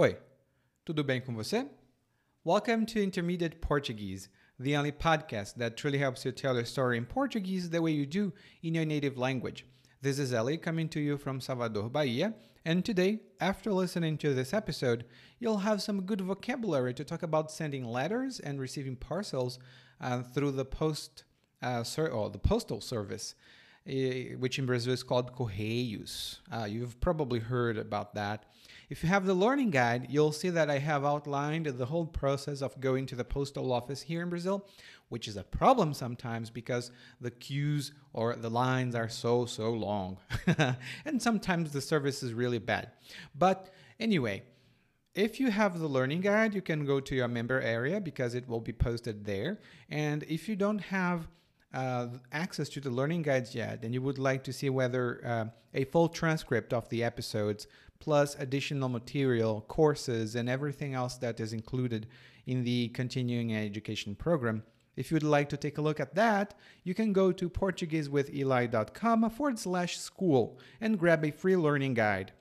Oi, tudo bem com você? Welcome to Intermediate Portuguese, the only podcast that truly helps you tell your story in Portuguese the way you do in your native language. This is Ellie coming to you from Salvador, Bahia, and today, after listening to this episode, you'll have some good vocabulary to talk about sending letters and receiving parcels uh, through the post uh, ser- or the postal service, eh, which in Brazil is called Correios. Uh, you've probably heard about that. If you have the learning guide, you'll see that I have outlined the whole process of going to the postal office here in Brazil, which is a problem sometimes because the queues or the lines are so, so long. and sometimes the service is really bad. But anyway, if you have the learning guide, you can go to your member area because it will be posted there. And if you don't have uh, access to the learning guides yet, and you would like to see whether uh, a full transcript of the episodes, plus additional material, courses, and everything else that is included in the continuing education program, if you'd like to take a look at that, you can go to PortugueseWithEli.com forward slash school and grab a free learning guide.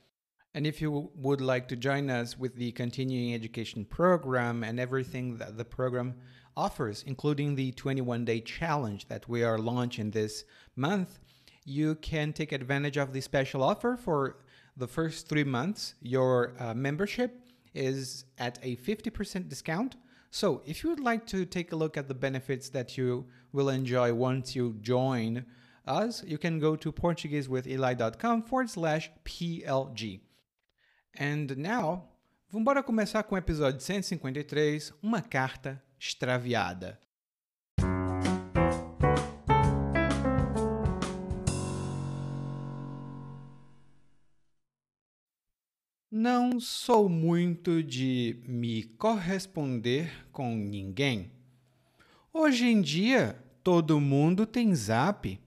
And if you would like to join us with the continuing education program and everything that the program offers, including the 21 day challenge that we are launching this month, you can take advantage of the special offer for the first three months. Your uh, membership is at a 50% discount. So, if you would like to take a look at the benefits that you will enjoy once you join us, you can go to PortugueseWithEli.com forward slash PLG. And now, vamos começar com o episódio 153, Uma Carta Extraviada. Não sou muito de me corresponder com ninguém. Hoje em dia, todo mundo tem zap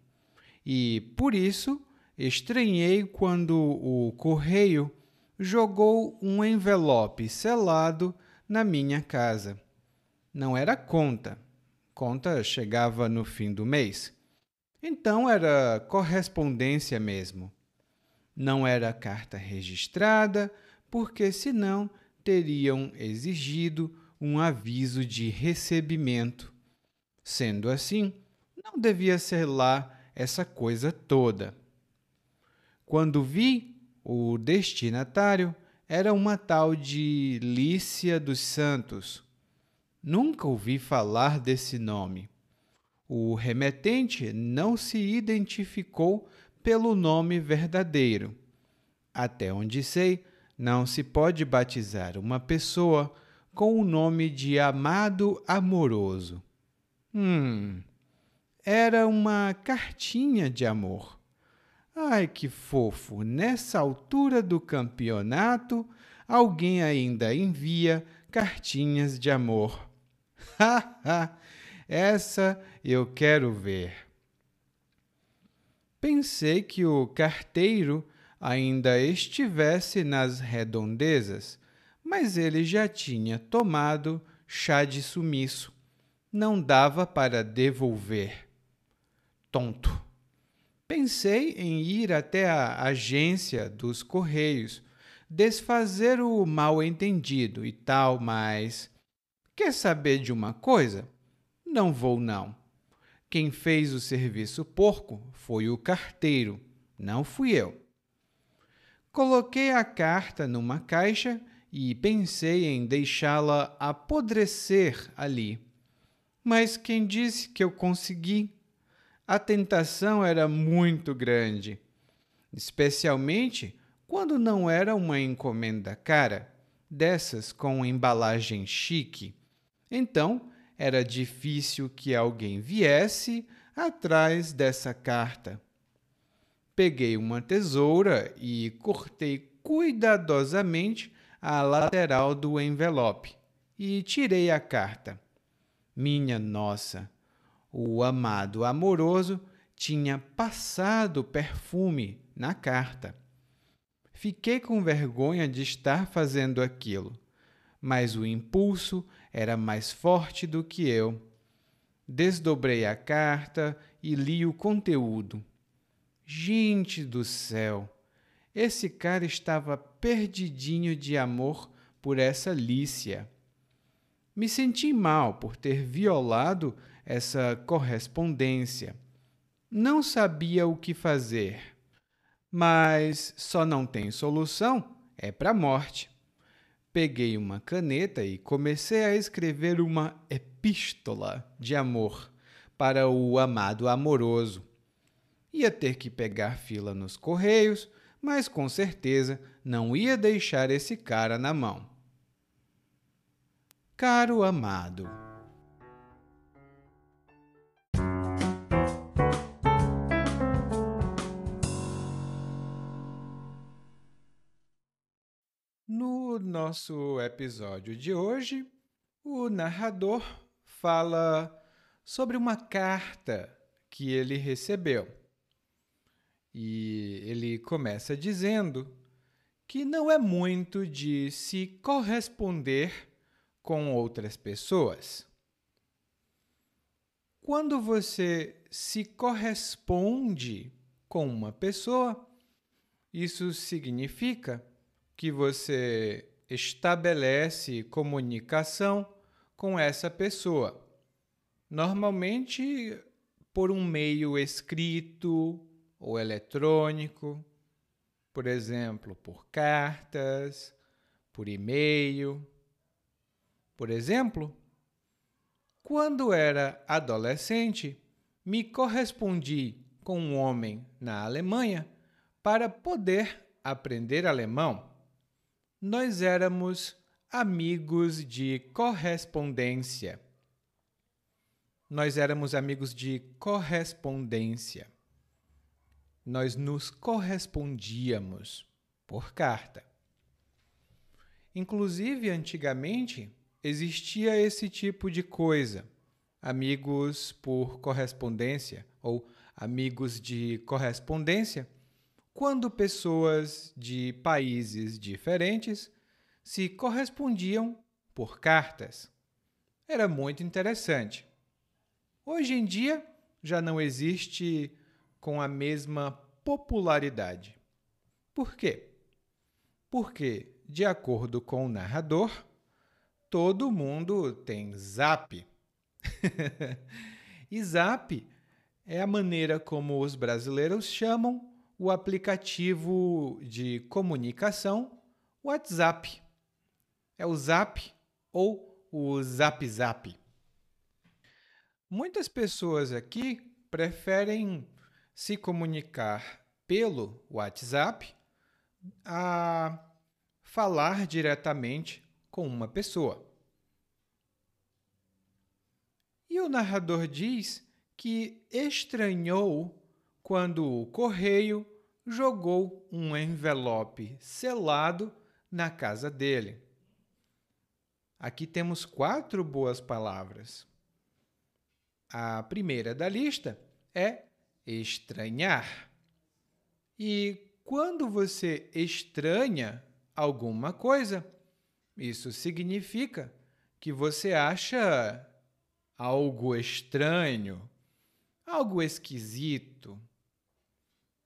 e, por isso, estranhei quando o correio jogou um envelope selado na minha casa. Não era conta. Conta chegava no fim do mês. Então era correspondência mesmo. Não era carta registrada, porque senão teriam exigido um aviso de recebimento. Sendo assim, não devia ser lá essa coisa toda. Quando vi, o destinatário era uma tal de Lícia dos Santos. Nunca ouvi falar desse nome. O remetente não se identificou pelo nome verdadeiro. Até onde sei, não se pode batizar uma pessoa com o nome de amado amoroso. Hum, era uma cartinha de amor. Ai, que fofo! Nessa altura do campeonato, alguém ainda envia cartinhas de amor. Ha, ha! Essa eu quero ver. Pensei que o carteiro ainda estivesse nas redondezas, mas ele já tinha tomado chá de sumiço. Não dava para devolver. Tonto. Pensei em ir até a agência dos Correios, desfazer o mal-entendido e tal, mas. Quer saber de uma coisa? Não vou, não. Quem fez o serviço porco foi o carteiro, não fui eu. Coloquei a carta numa caixa e pensei em deixá-la apodrecer ali. Mas quem disse que eu consegui? A tentação era muito grande, especialmente quando não era uma encomenda cara, dessas com embalagem chique. Então, era difícil que alguém viesse atrás dessa carta. Peguei uma tesoura e cortei cuidadosamente a lateral do envelope e tirei a carta. Minha nossa, o amado amoroso tinha passado perfume na carta. Fiquei com vergonha de estar fazendo aquilo mas o impulso era mais forte do que eu. Desdobrei a carta e li o conteúdo. Gente do céu! Esse cara estava perdidinho de amor por essa Lícia. Me senti mal por ter violado essa correspondência. Não sabia o que fazer. Mas só não tem solução, é para a morte. Peguei uma caneta e comecei a escrever uma epístola de amor para o amado amoroso. Ia ter que pegar fila nos correios, mas com certeza não ia deixar esse cara na mão. Caro amado, nosso episódio de hoje, o narrador fala sobre uma carta que ele recebeu. E ele começa dizendo que não é muito de se corresponder com outras pessoas. Quando você se corresponde com uma pessoa, isso significa que você estabelece comunicação com essa pessoa. Normalmente por um meio escrito ou eletrônico, por exemplo, por cartas, por e-mail. Por exemplo, quando era adolescente, me correspondi com um homem na Alemanha para poder aprender alemão. Nós éramos amigos de correspondência. Nós éramos amigos de correspondência nós nos correspondíamos por carta. Inclusive, antigamente, existia esse tipo de coisa, amigos por correspondência ou amigos de correspondência, quando pessoas de países diferentes se correspondiam por cartas. Era muito interessante. Hoje em dia já não existe com a mesma popularidade. Por quê? Porque, de acordo com o narrador, todo mundo tem Zap. e Zap é a maneira como os brasileiros chamam o aplicativo de comunicação WhatsApp. É o Zap ou o Zap Zap. Muitas pessoas aqui preferem se comunicar pelo WhatsApp a falar diretamente com uma pessoa. E o narrador diz que estranhou quando o correio jogou um envelope selado na casa dele. Aqui temos quatro boas palavras. A primeira da lista é estranhar. E quando você estranha alguma coisa, isso significa que você acha algo estranho, algo esquisito.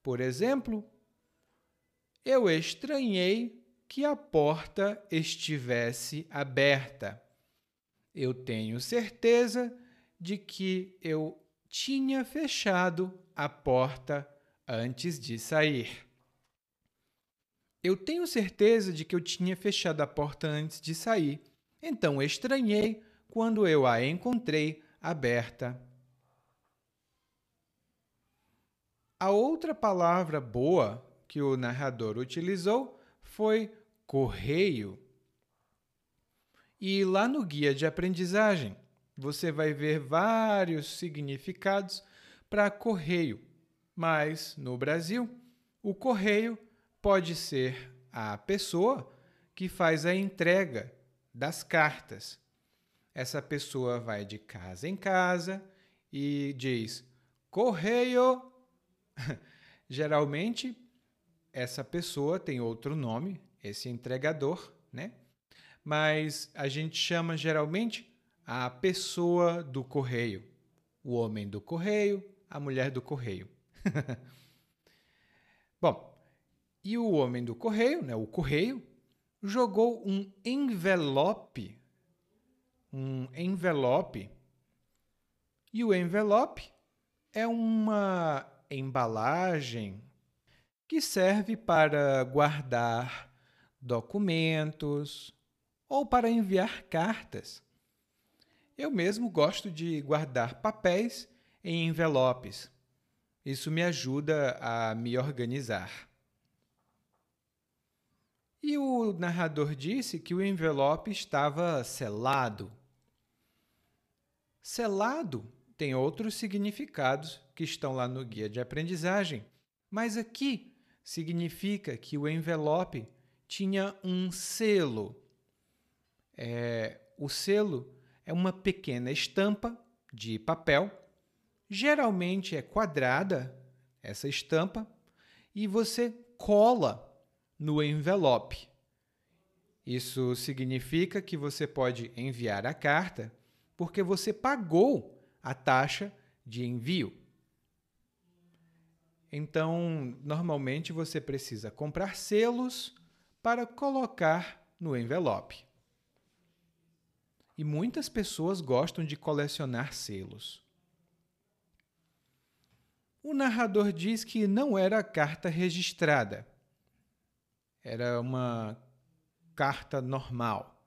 Por exemplo, eu estranhei que a porta estivesse aberta. Eu tenho certeza de que eu tinha fechado a porta antes de sair. Eu tenho certeza de que eu tinha fechado a porta antes de sair, então estranhei quando eu a encontrei aberta. A outra palavra boa que o narrador utilizou foi correio. E lá no guia de aprendizagem, você vai ver vários significados para correio, mas no Brasil, o correio pode ser a pessoa que faz a entrega das cartas. Essa pessoa vai de casa em casa e diz: correio. Geralmente, essa pessoa tem outro nome, esse entregador, né? Mas a gente chama geralmente a pessoa do correio, o homem do correio, a mulher do correio. Bom, e o homem do correio, né, o correio, jogou um envelope, um envelope, e o envelope é uma embalagem que serve para guardar documentos ou para enviar cartas. Eu mesmo gosto de guardar papéis em envelopes. Isso me ajuda a me organizar. E o narrador disse que o envelope estava selado. Selado tem outros significados que estão lá no guia de aprendizagem, mas aqui significa que o envelope tinha um selo. É, o selo é uma pequena estampa de papel, geralmente é quadrada essa estampa, e você cola no envelope. Isso significa que você pode enviar a carta porque você pagou a taxa de envio. Então, normalmente você precisa comprar selos para colocar no envelope. E muitas pessoas gostam de colecionar selos. O narrador diz que não era carta registrada, era uma carta normal.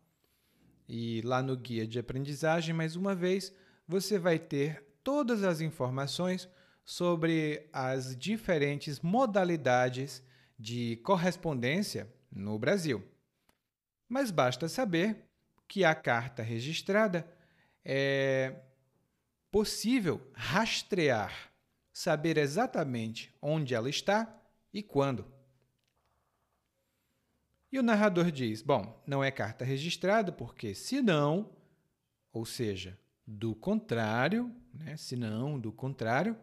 E lá no guia de aprendizagem, mais uma vez, você vai ter todas as informações sobre as diferentes modalidades de correspondência no Brasil. Mas basta saber que a carta registrada é possível rastrear, saber exatamente onde ela está e quando. E o narrador diz: bom, não é carta registrada porque, se não, ou seja, do contrário, né, se não, do contrário,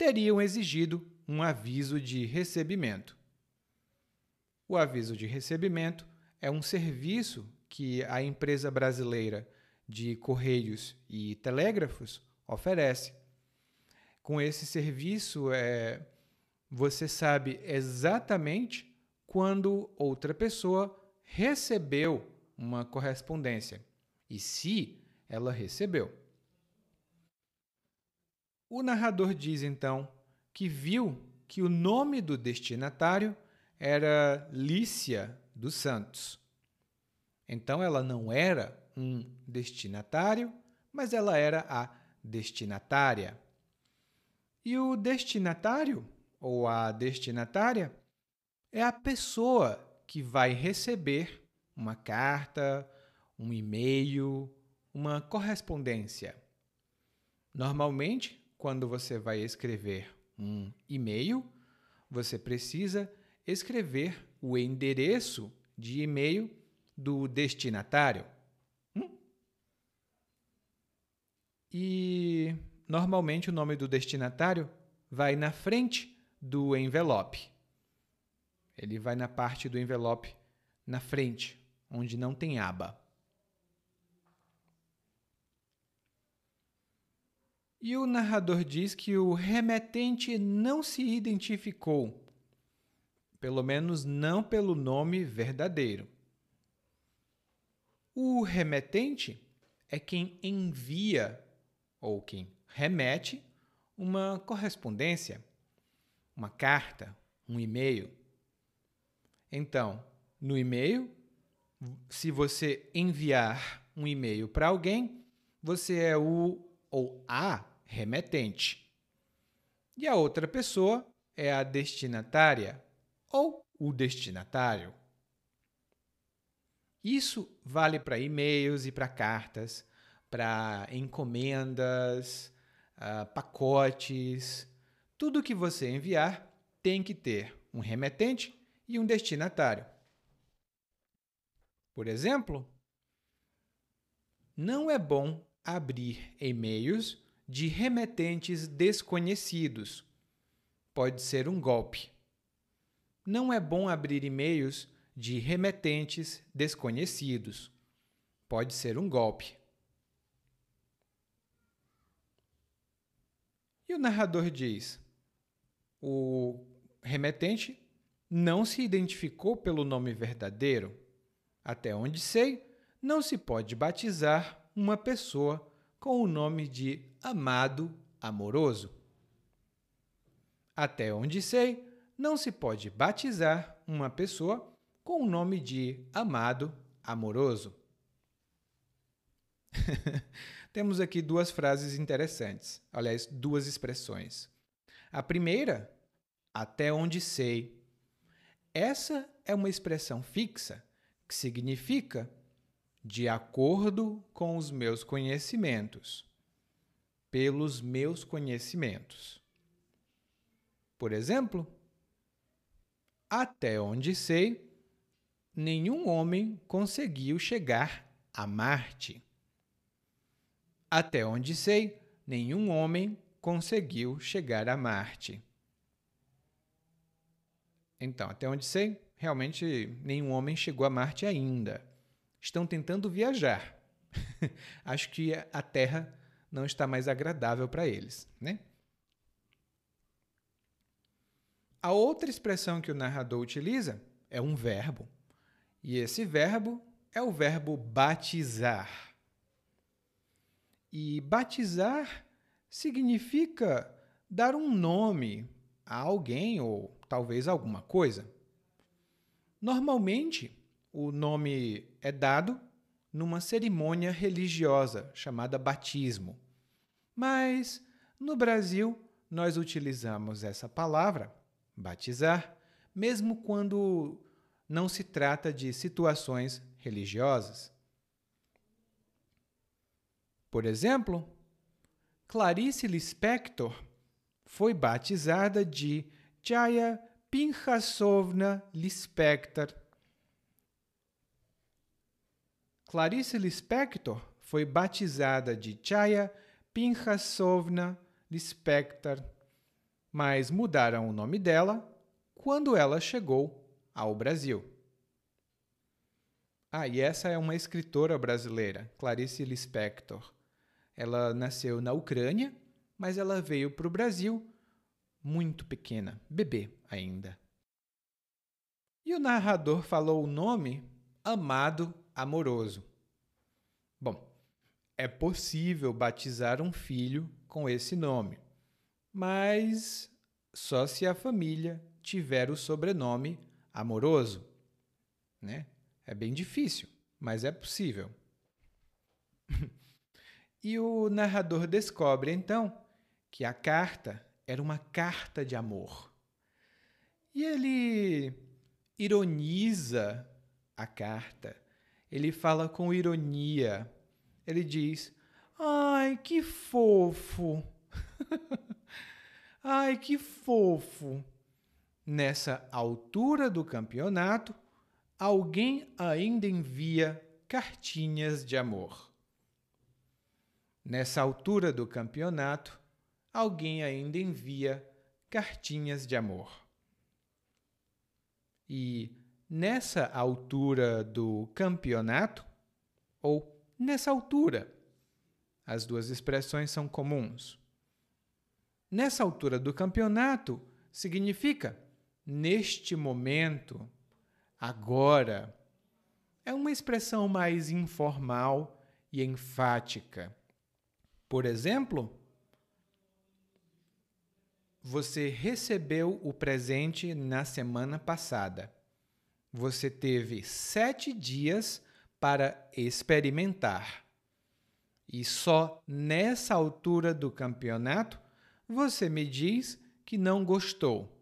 teriam exigido um aviso de recebimento. O aviso de recebimento é um serviço que a empresa brasileira de Correios e Telégrafos oferece. Com esse serviço, é, você sabe exatamente quando outra pessoa recebeu uma correspondência e se ela recebeu. O narrador diz então que viu que o nome do destinatário era Lícia dos Santos. Então ela não era um destinatário, mas ela era a destinatária. E o destinatário ou a destinatária é a pessoa que vai receber uma carta, um e-mail, uma correspondência. Normalmente, quando você vai escrever um e-mail, você precisa escrever o endereço de e-mail do destinatário. Hum? E normalmente o nome do destinatário vai na frente do envelope. Ele vai na parte do envelope na frente, onde não tem aba. E o narrador diz que o remetente não se identificou, pelo menos não pelo nome verdadeiro. O remetente é quem envia ou quem remete uma correspondência, uma carta, um e-mail. Então, no e-mail, se você enviar um e-mail para alguém, você é o ou a remetente. E a outra pessoa é a destinatária ou o destinatário. Isso vale para e-mails e para cartas, para encomendas, uh, pacotes. Tudo que você enviar tem que ter um remetente e um destinatário. Por exemplo, não é bom abrir e-mails de remetentes desconhecidos. Pode ser um golpe. Não é bom abrir e-mails de remetentes desconhecidos. Pode ser um golpe. E o narrador diz: o remetente não se identificou pelo nome verdadeiro. Até onde sei, não se pode batizar uma pessoa com o nome de amado amoroso. Até onde sei, não se pode batizar uma pessoa com o nome de amado amoroso. Temos aqui duas frases interessantes, aliás, duas expressões. A primeira, até onde sei. Essa é uma expressão fixa que significa de acordo com os meus conhecimentos, pelos meus conhecimentos. Por exemplo, até onde sei, nenhum homem conseguiu chegar a Marte. Até onde sei, nenhum homem conseguiu chegar a Marte. Então, até onde sei, realmente nenhum homem chegou a Marte ainda. Estão tentando viajar. Acho que a Terra não está mais agradável para eles, né? A outra expressão que o narrador utiliza é um verbo. E esse verbo é o verbo batizar. E batizar significa dar um nome a alguém ou talvez alguma coisa. Normalmente, o nome é dado numa cerimônia religiosa chamada batismo. Mas no Brasil, nós utilizamos essa palavra, batizar, mesmo quando não se trata de situações religiosas. Por exemplo, Clarice Lispector foi batizada de Chaya Pinchasovna Lispector. Clarice Lispector foi batizada de Chaya Pinchasovna Lispector, mas mudaram o nome dela quando ela chegou ao Brasil. Ah, e essa é uma escritora brasileira, Clarice Lispector. Ela nasceu na Ucrânia, mas ela veio para o Brasil muito pequena, bebê ainda. E o narrador falou o nome Amado Amoroso. Bom, é possível batizar um filho com esse nome, mas só se a família tiver o sobrenome Amoroso, né? É bem difícil, mas é possível. e o narrador descobre então que a carta era uma carta de amor. E ele ironiza a carta. Ele fala com ironia. Ele diz: Ai, que fofo! Ai, que fofo! Nessa altura do campeonato, alguém ainda envia cartinhas de amor. Nessa altura do campeonato, alguém ainda envia cartinhas de amor. E nessa altura do campeonato, ou nessa altura, as duas expressões são comuns. Nessa altura do campeonato significa neste momento agora é uma expressão mais informal e enfática. Por exemplo, você recebeu o presente na semana passada. Você teve sete dias para experimentar. E só nessa altura do campeonato você me diz que não gostou.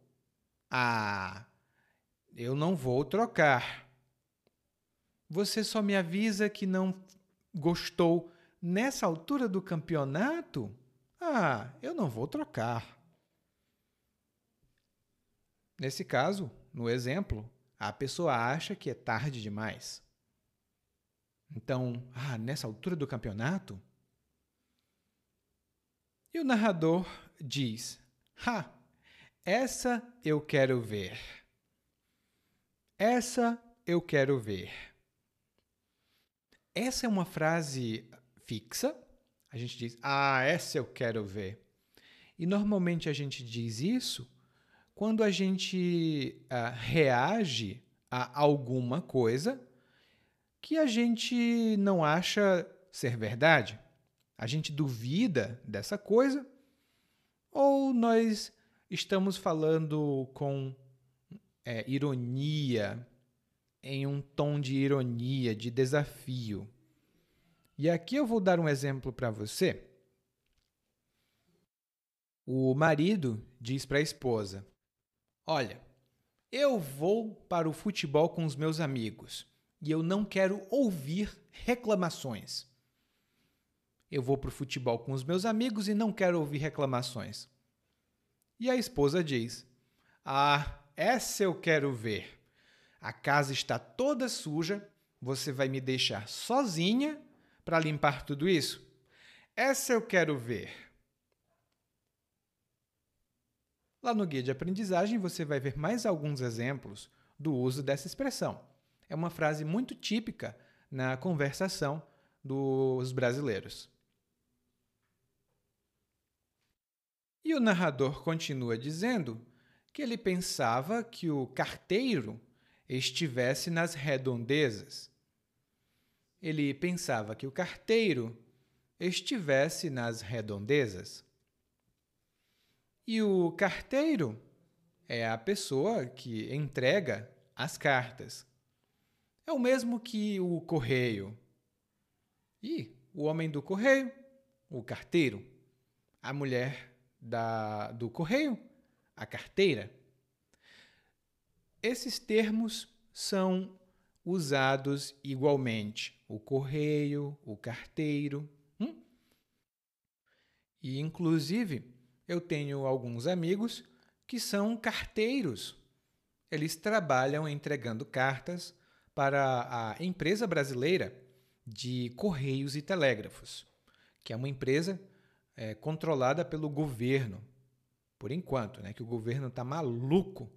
Ah, eu não vou trocar. Você só me avisa que não gostou nessa altura do campeonato? Ah, eu não vou trocar. Nesse caso, no exemplo, a pessoa acha que é tarde demais. Então, ah, nessa altura do campeonato? E o narrador diz: Ha, essa eu quero ver. Essa eu quero ver. Essa é uma frase fixa. A gente diz, ah, essa eu quero ver. E normalmente a gente diz isso quando a gente uh, reage a alguma coisa que a gente não acha ser verdade. A gente duvida dessa coisa ou nós estamos falando com é, ironia, em um tom de ironia, de desafio. E aqui eu vou dar um exemplo para você. O marido diz para a esposa: Olha, eu vou para o futebol com os meus amigos e eu não quero ouvir reclamações. Eu vou para o futebol com os meus amigos e não quero ouvir reclamações. E a esposa diz: Ah, essa eu quero ver. A casa está toda suja, você vai me deixar sozinha para limpar tudo isso? Essa eu quero ver. Lá no guia de aprendizagem você vai ver mais alguns exemplos do uso dessa expressão. É uma frase muito típica na conversação dos brasileiros. E o narrador continua dizendo que ele pensava que o carteiro estivesse nas redondezas. Ele pensava que o carteiro estivesse nas redondezas. E o carteiro é a pessoa que entrega as cartas. É o mesmo que o correio. E o homem do correio, o carteiro. A mulher da, do correio, a carteira. Esses termos são usados igualmente. O correio, o carteiro. Hum? E, inclusive, eu tenho alguns amigos que são carteiros. Eles trabalham entregando cartas para a empresa brasileira de Correios e Telégrafos, que é uma empresa é, controlada pelo governo, por enquanto, né, que o governo está maluco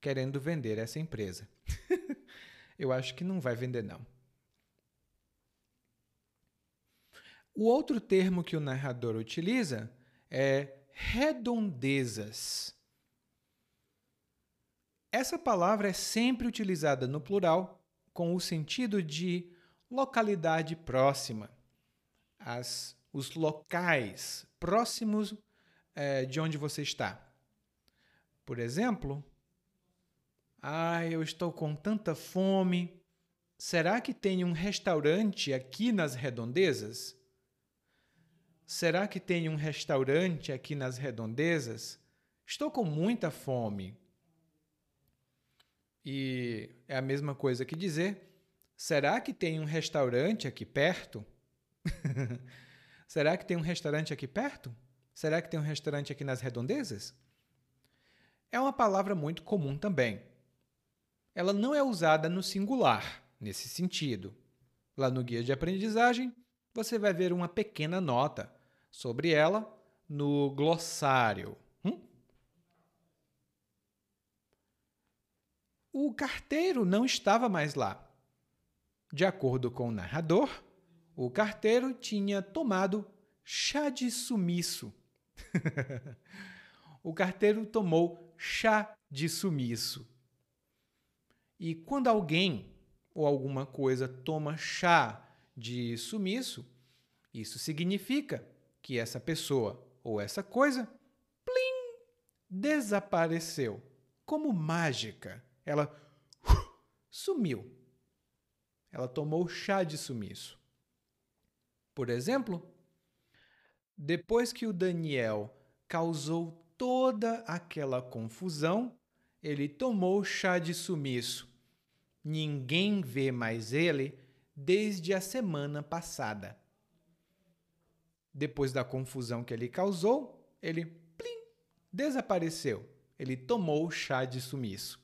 querendo vender essa empresa. Eu acho que não vai vender, não. O outro termo que o narrador utiliza é redondezas. Essa palavra é sempre utilizada no plural com o sentido de localidade próxima. As os locais próximos é, de onde você está. Por exemplo, ah, eu estou com tanta fome. Será que tem um restaurante aqui nas redondezas? Será que tem um restaurante aqui nas redondezas? Estou com muita fome. E é a mesma coisa que dizer: será que tem um restaurante aqui perto? Será que tem um restaurante aqui perto? Será que tem um restaurante aqui nas redondezas? É uma palavra muito comum também. Ela não é usada no singular, nesse sentido. Lá no guia de aprendizagem, você vai ver uma pequena nota sobre ela no glossário. Hum? O carteiro não estava mais lá. De acordo com o narrador, o carteiro tinha tomado chá de sumiço. o carteiro tomou chá de sumiço. E quando alguém ou alguma coisa toma chá de sumiço, isso significa que essa pessoa ou essa coisa, plim, desapareceu. Como mágica. Ela sumiu. Ela tomou chá de sumiço. Por exemplo, depois que o Daniel causou toda aquela confusão, ele tomou chá de sumiço. Ninguém vê mais ele desde a semana passada. Depois da confusão que ele causou, ele plim, desapareceu. Ele tomou chá de sumiço.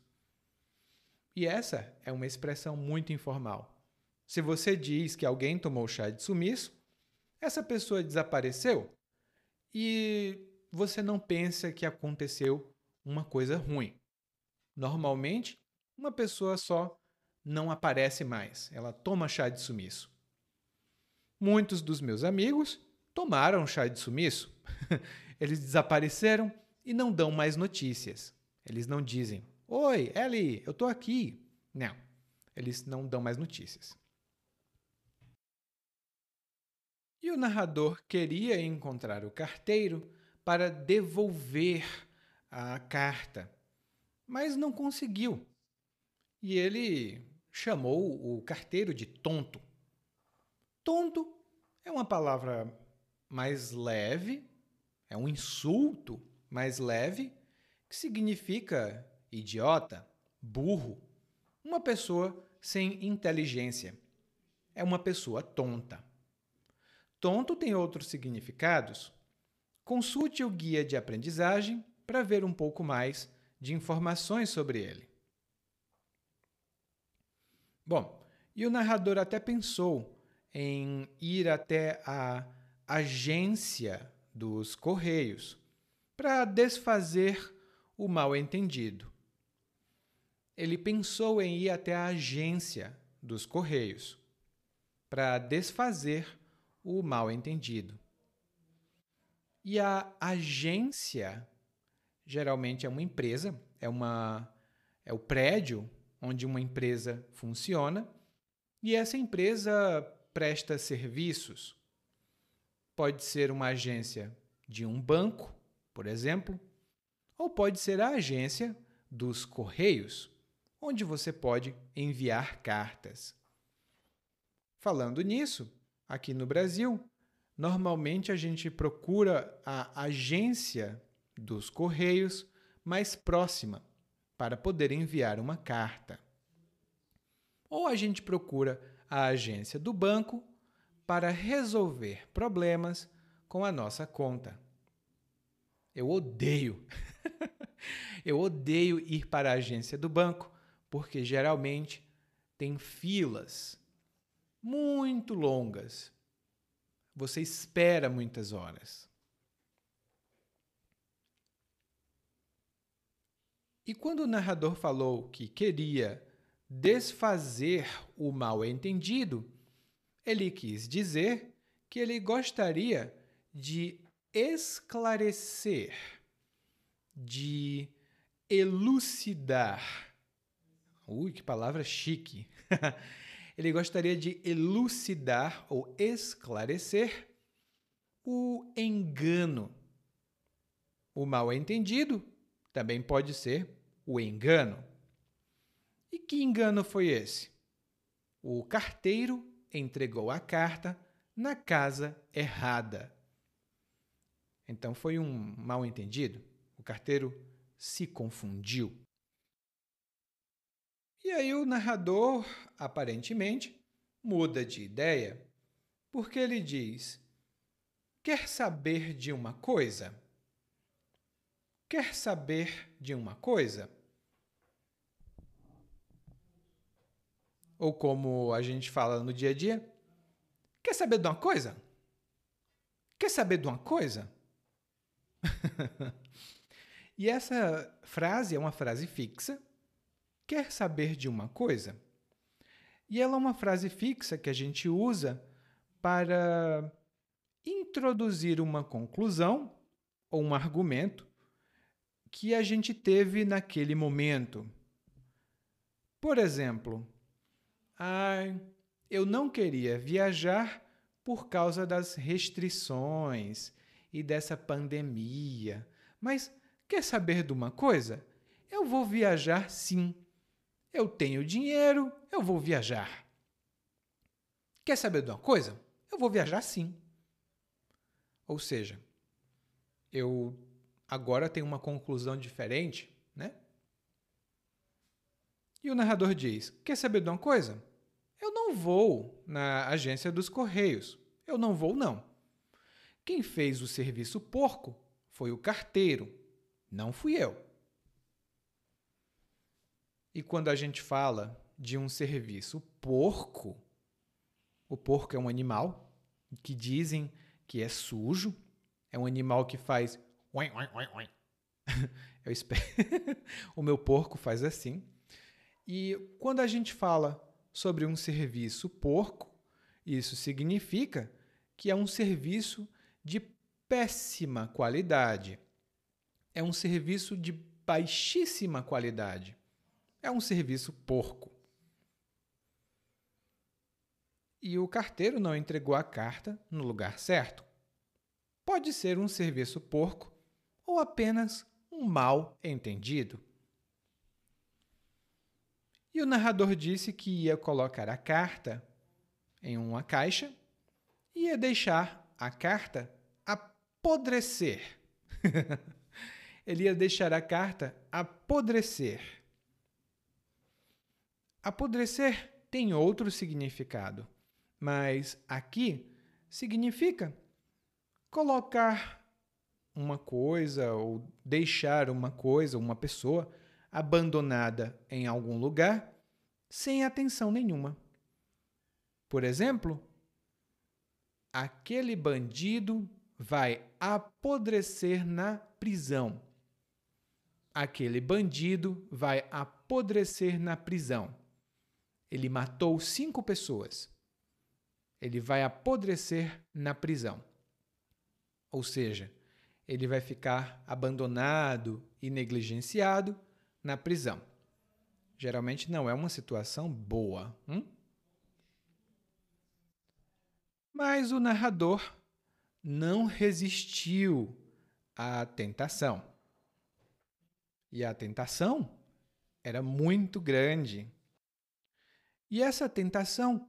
E essa é uma expressão muito informal. Se você diz que alguém tomou chá de sumiço, essa pessoa desapareceu e você não pensa que aconteceu uma coisa ruim. Normalmente, uma pessoa só não aparece mais, ela toma chá de sumiço. Muitos dos meus amigos tomaram chá de sumiço. Eles desapareceram e não dão mais notícias. Eles não dizem: Oi, Ellie, eu estou aqui. Não, eles não dão mais notícias. E o narrador queria encontrar o carteiro para devolver a carta, mas não conseguiu. E ele chamou o carteiro de tonto. Tonto é uma palavra mais leve, é um insulto mais leve, que significa idiota, burro, uma pessoa sem inteligência. É uma pessoa tonta. Tonto tem outros significados. Consulte o guia de aprendizagem para ver um pouco mais de informações sobre ele. Bom, e o narrador até pensou em ir até a agência dos Correios para desfazer o mal-entendido. Ele pensou em ir até a agência dos Correios para desfazer o mal-entendido. E a agência geralmente é uma empresa, é uma é o prédio onde uma empresa funciona, e essa empresa presta serviços. Pode ser uma agência de um banco, por exemplo, ou pode ser a agência dos Correios, onde você pode enviar cartas. Falando nisso, aqui no Brasil, normalmente a gente procura a agência dos Correios mais próxima para poder enviar uma carta. Ou a gente procura a agência do banco para resolver problemas com a nossa conta. Eu odeio. Eu odeio ir para a agência do banco, porque geralmente tem filas muito longas. Você espera muitas horas. E quando o narrador falou que queria desfazer o mal-entendido, ele quis dizer que ele gostaria de esclarecer, de elucidar. Ui, que palavra chique! ele gostaria de elucidar ou esclarecer o engano. O mal-entendido também pode ser o engano. E que engano foi esse? O carteiro entregou a carta na casa errada. Então foi um mal entendido. O carteiro se confundiu. E aí o narrador, aparentemente, muda de ideia, porque ele diz: Quer saber de uma coisa? Quer saber de uma coisa? Ou como a gente fala no dia a dia, quer saber de uma coisa? Quer saber de uma coisa? e essa frase é uma frase fixa. Quer saber de uma coisa? E ela é uma frase fixa que a gente usa para introduzir uma conclusão ou um argumento que a gente teve naquele momento. Por exemplo, Ai, eu não queria viajar por causa das restrições e dessa pandemia. Mas quer saber de uma coisa? Eu vou viajar sim. Eu tenho dinheiro, eu vou viajar. Quer saber de uma coisa? Eu vou viajar sim. Ou seja, eu agora tenho uma conclusão diferente, né? E o narrador diz: Quer saber de uma coisa? Eu não vou na agência dos Correios. Eu não vou, não. Quem fez o serviço porco foi o carteiro, não fui eu. E quando a gente fala de um serviço porco, o porco é um animal que dizem que é sujo, é um animal que faz. Eu espero. o meu porco faz assim. E quando a gente fala sobre um serviço porco, isso significa que é um serviço de péssima qualidade. É um serviço de baixíssima qualidade. É um serviço porco. e o carteiro não entregou a carta no lugar certo. Pode ser um serviço porco ou apenas um mal entendido. E o narrador disse que ia colocar a carta em uma caixa e ia deixar a carta apodrecer. Ele ia deixar a carta apodrecer. Apodrecer tem outro significado, mas aqui significa colocar uma coisa ou deixar uma coisa, uma pessoa abandonada em algum lugar sem atenção nenhuma. Por exemplo, aquele bandido vai apodrecer na prisão. Aquele bandido vai apodrecer na prisão. Ele matou cinco pessoas. Ele vai apodrecer na prisão. Ou seja, ele vai ficar abandonado e negligenciado na prisão. Geralmente não é uma situação boa. Hum? Mas o narrador não resistiu à tentação. E a tentação era muito grande. E essa tentação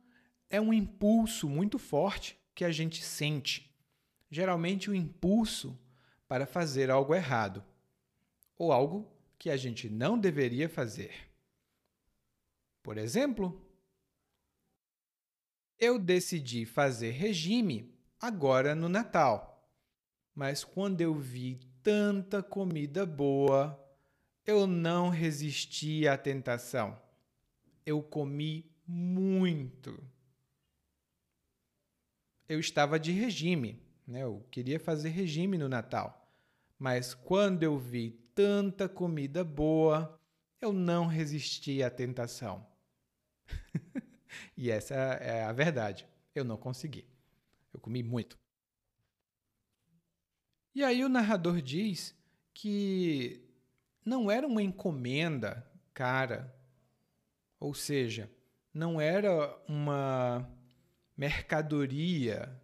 é um impulso muito forte que a gente sente. Geralmente, o impulso para fazer algo errado ou algo que a gente não deveria fazer. Por exemplo, eu decidi fazer regime agora no Natal, mas quando eu vi tanta comida boa, eu não resisti à tentação. Eu comi muito. Eu estava de regime, né? eu queria fazer regime no Natal. Mas quando eu vi tanta comida boa, eu não resisti à tentação. e essa é a verdade. Eu não consegui. Eu comi muito. E aí o narrador diz que não era uma encomenda cara, ou seja, não era uma mercadoria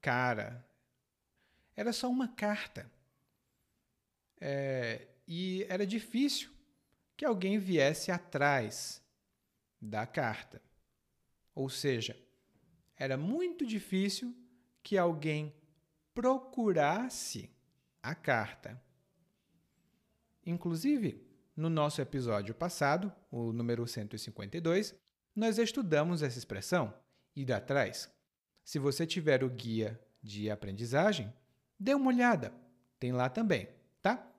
cara, era só uma carta. É, e era difícil que alguém viesse atrás da carta. Ou seja, era muito difícil que alguém procurasse a carta. Inclusive, no nosso episódio passado, o número 152, nós estudamos essa expressão, ir atrás. Se você tiver o guia de aprendizagem, dê uma olhada, tem lá também, tá?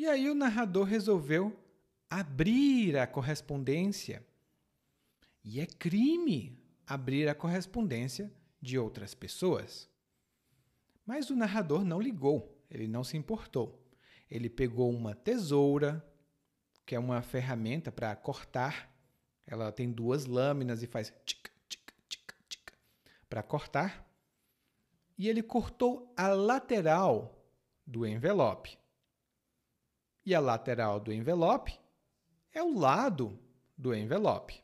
E aí o narrador resolveu abrir a correspondência. E é crime abrir a correspondência de outras pessoas. Mas o narrador não ligou, ele não se importou. Ele pegou uma tesoura, que é uma ferramenta para cortar. Ela tem duas lâminas e faz tica, tica, tica, tica para cortar. E ele cortou a lateral do envelope. E a lateral do envelope é o lado do envelope.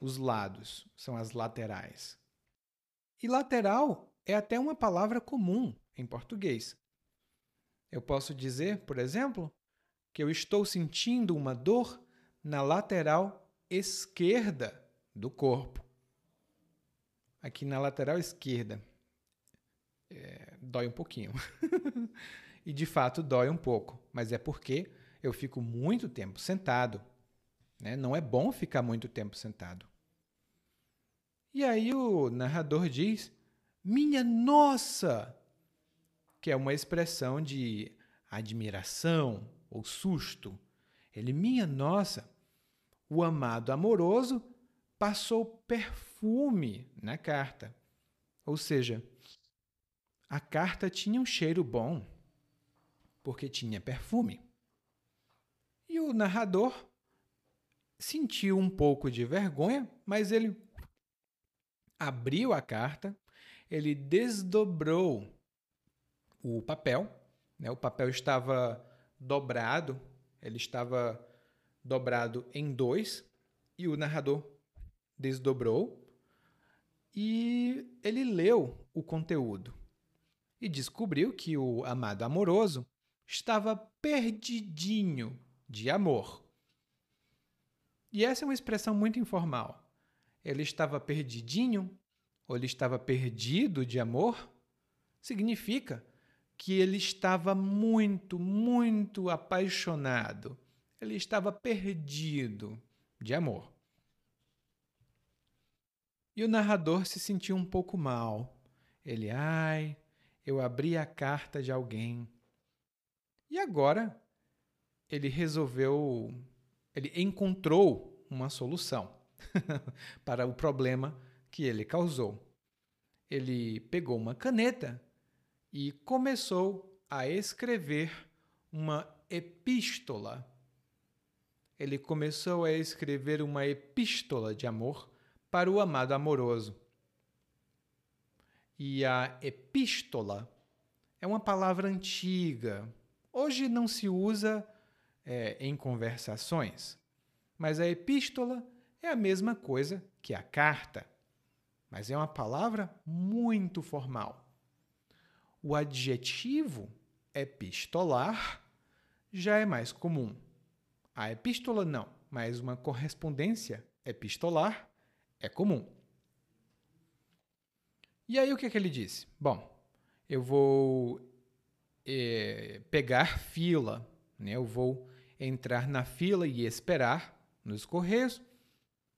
Os lados são as laterais. E lateral é até uma palavra comum em português. Eu posso dizer, por exemplo, que eu estou sentindo uma dor na lateral esquerda do corpo. Aqui na lateral esquerda. É, dói um pouquinho. e de fato dói um pouco, mas é porque eu fico muito tempo sentado. Né? Não é bom ficar muito tempo sentado. E aí o narrador diz: Minha nossa! Que é uma expressão de admiração, ou susto. Ele, minha nossa, o amado amoroso passou perfume na carta. Ou seja, a carta tinha um cheiro bom, porque tinha perfume. E o narrador sentiu um pouco de vergonha, mas ele abriu a carta, ele desdobrou o papel, né? o papel estava dobrado, ele estava dobrado em dois, e o narrador desdobrou e ele leu o conteúdo e descobriu que o amado amoroso estava perdidinho de amor. E essa é uma expressão muito informal. Ele estava perdidinho ou ele estava perdido de amor? Significa que ele estava muito, muito apaixonado. Ele estava perdido de amor. E o narrador se sentiu um pouco mal. Ele, ai, eu abri a carta de alguém. E agora ele resolveu, ele encontrou uma solução para o problema que ele causou. Ele pegou uma caneta e começou a escrever uma epístola. Ele começou a escrever uma epístola de amor para o amado amoroso. E a epístola é uma palavra antiga. Hoje não se usa é, em conversações, mas a epístola é a mesma coisa que a carta, mas é uma palavra muito formal. O adjetivo epistolar já é mais comum. A epístola não, mas uma correspondência epistolar é comum. E aí o que, é que ele disse? Bom, eu vou é, pegar fila, né? eu vou entrar na fila e esperar nos correios,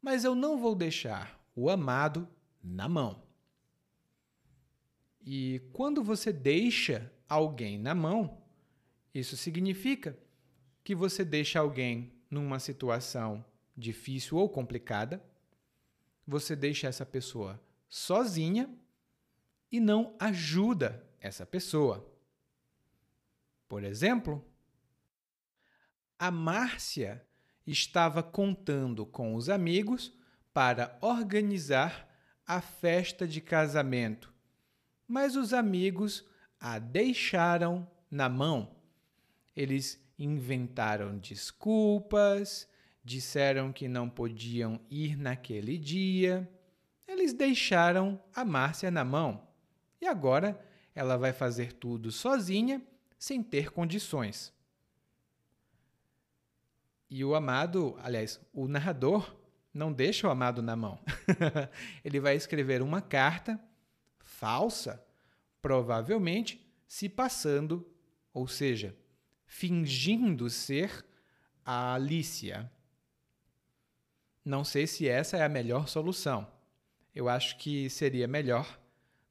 mas eu não vou deixar o amado na mão. E quando você deixa alguém na mão, isso significa que você deixa alguém numa situação difícil ou complicada, você deixa essa pessoa sozinha e não ajuda essa pessoa. Por exemplo, a Márcia estava contando com os amigos para organizar a festa de casamento, mas os amigos a deixaram na mão. Eles inventaram desculpas, disseram que não podiam ir naquele dia. Eles deixaram a Márcia na mão. E agora ela vai fazer tudo sozinha, sem ter condições. E o amado, aliás, o narrador não deixa o amado na mão. Ele vai escrever uma carta falsa, provavelmente se passando, ou seja, fingindo ser a Alicia. Não sei se essa é a melhor solução. Eu acho que seria melhor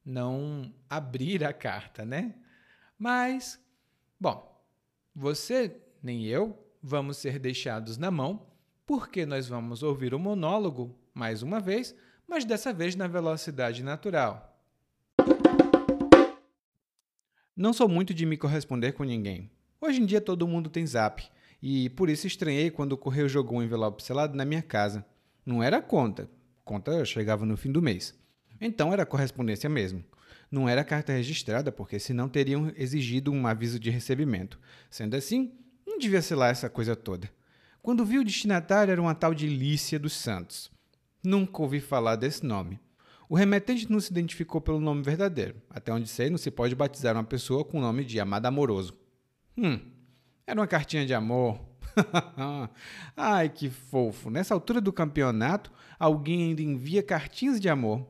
não abrir a carta, né? Mas, bom, você nem eu vamos ser deixados na mão, porque nós vamos ouvir o monólogo mais uma vez, mas dessa vez na velocidade natural. Não sou muito de me corresponder com ninguém. Hoje em dia todo mundo tem zap, e por isso estranhei quando o correio jogou um envelope selado na minha casa. Não era conta, conta chegava no fim do mês. Então era correspondência mesmo. Não era carta registrada, porque senão teriam exigido um aviso de recebimento. Sendo assim, não devia ser lá essa coisa toda. Quando vi o destinatário era uma tal de Lícia dos Santos. Nunca ouvi falar desse nome. O remetente não se identificou pelo nome verdadeiro. Até onde sei, não se pode batizar uma pessoa com o nome de amado amoroso. Hum, era uma cartinha de amor. Ai, que fofo. Nessa altura do campeonato, alguém ainda envia cartinhas de amor.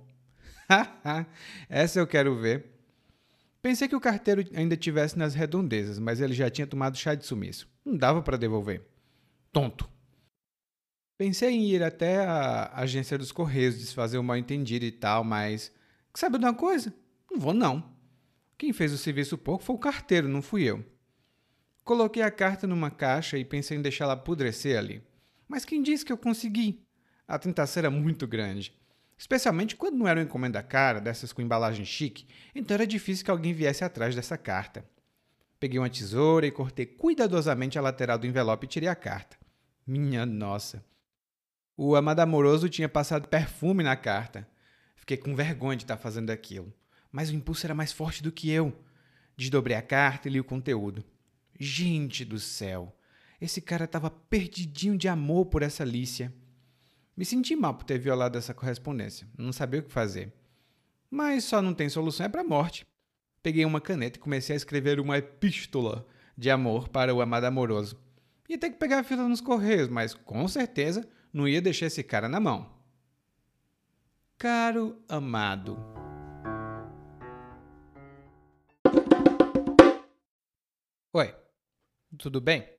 Essa eu quero ver. Pensei que o carteiro ainda tivesse nas redondezas, mas ele já tinha tomado chá de sumiço. Não dava para devolver. Tonto. Pensei em ir até a agência dos Correios, desfazer o mal entendido e tal, mas. Sabe de uma coisa? Não vou, não. Quem fez o serviço pouco foi o carteiro, não fui eu. Coloquei a carta numa caixa e pensei em deixá-la apodrecer ali. Mas quem disse que eu consegui? A tentação era muito grande. Especialmente quando não era uma encomenda cara, dessas com embalagem chique, então era difícil que alguém viesse atrás dessa carta. Peguei uma tesoura e cortei cuidadosamente a lateral do envelope e tirei a carta. Minha nossa! O amado amoroso tinha passado perfume na carta. Fiquei com vergonha de estar fazendo aquilo. Mas o impulso era mais forte do que eu. Desdobrei a carta e li o conteúdo. Gente do céu! Esse cara estava perdidinho de amor por essa Lícia. Me senti mal por ter violado essa correspondência, não sabia o que fazer. Mas só não tem solução é para morte. Peguei uma caneta e comecei a escrever uma epístola de amor para o amado amoroso. Ia ter que pegar a fila nos correios, mas com certeza não ia deixar esse cara na mão. Caro amado. Oi, tudo bem?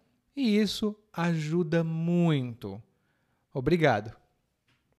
e isso ajuda muito. Obrigado.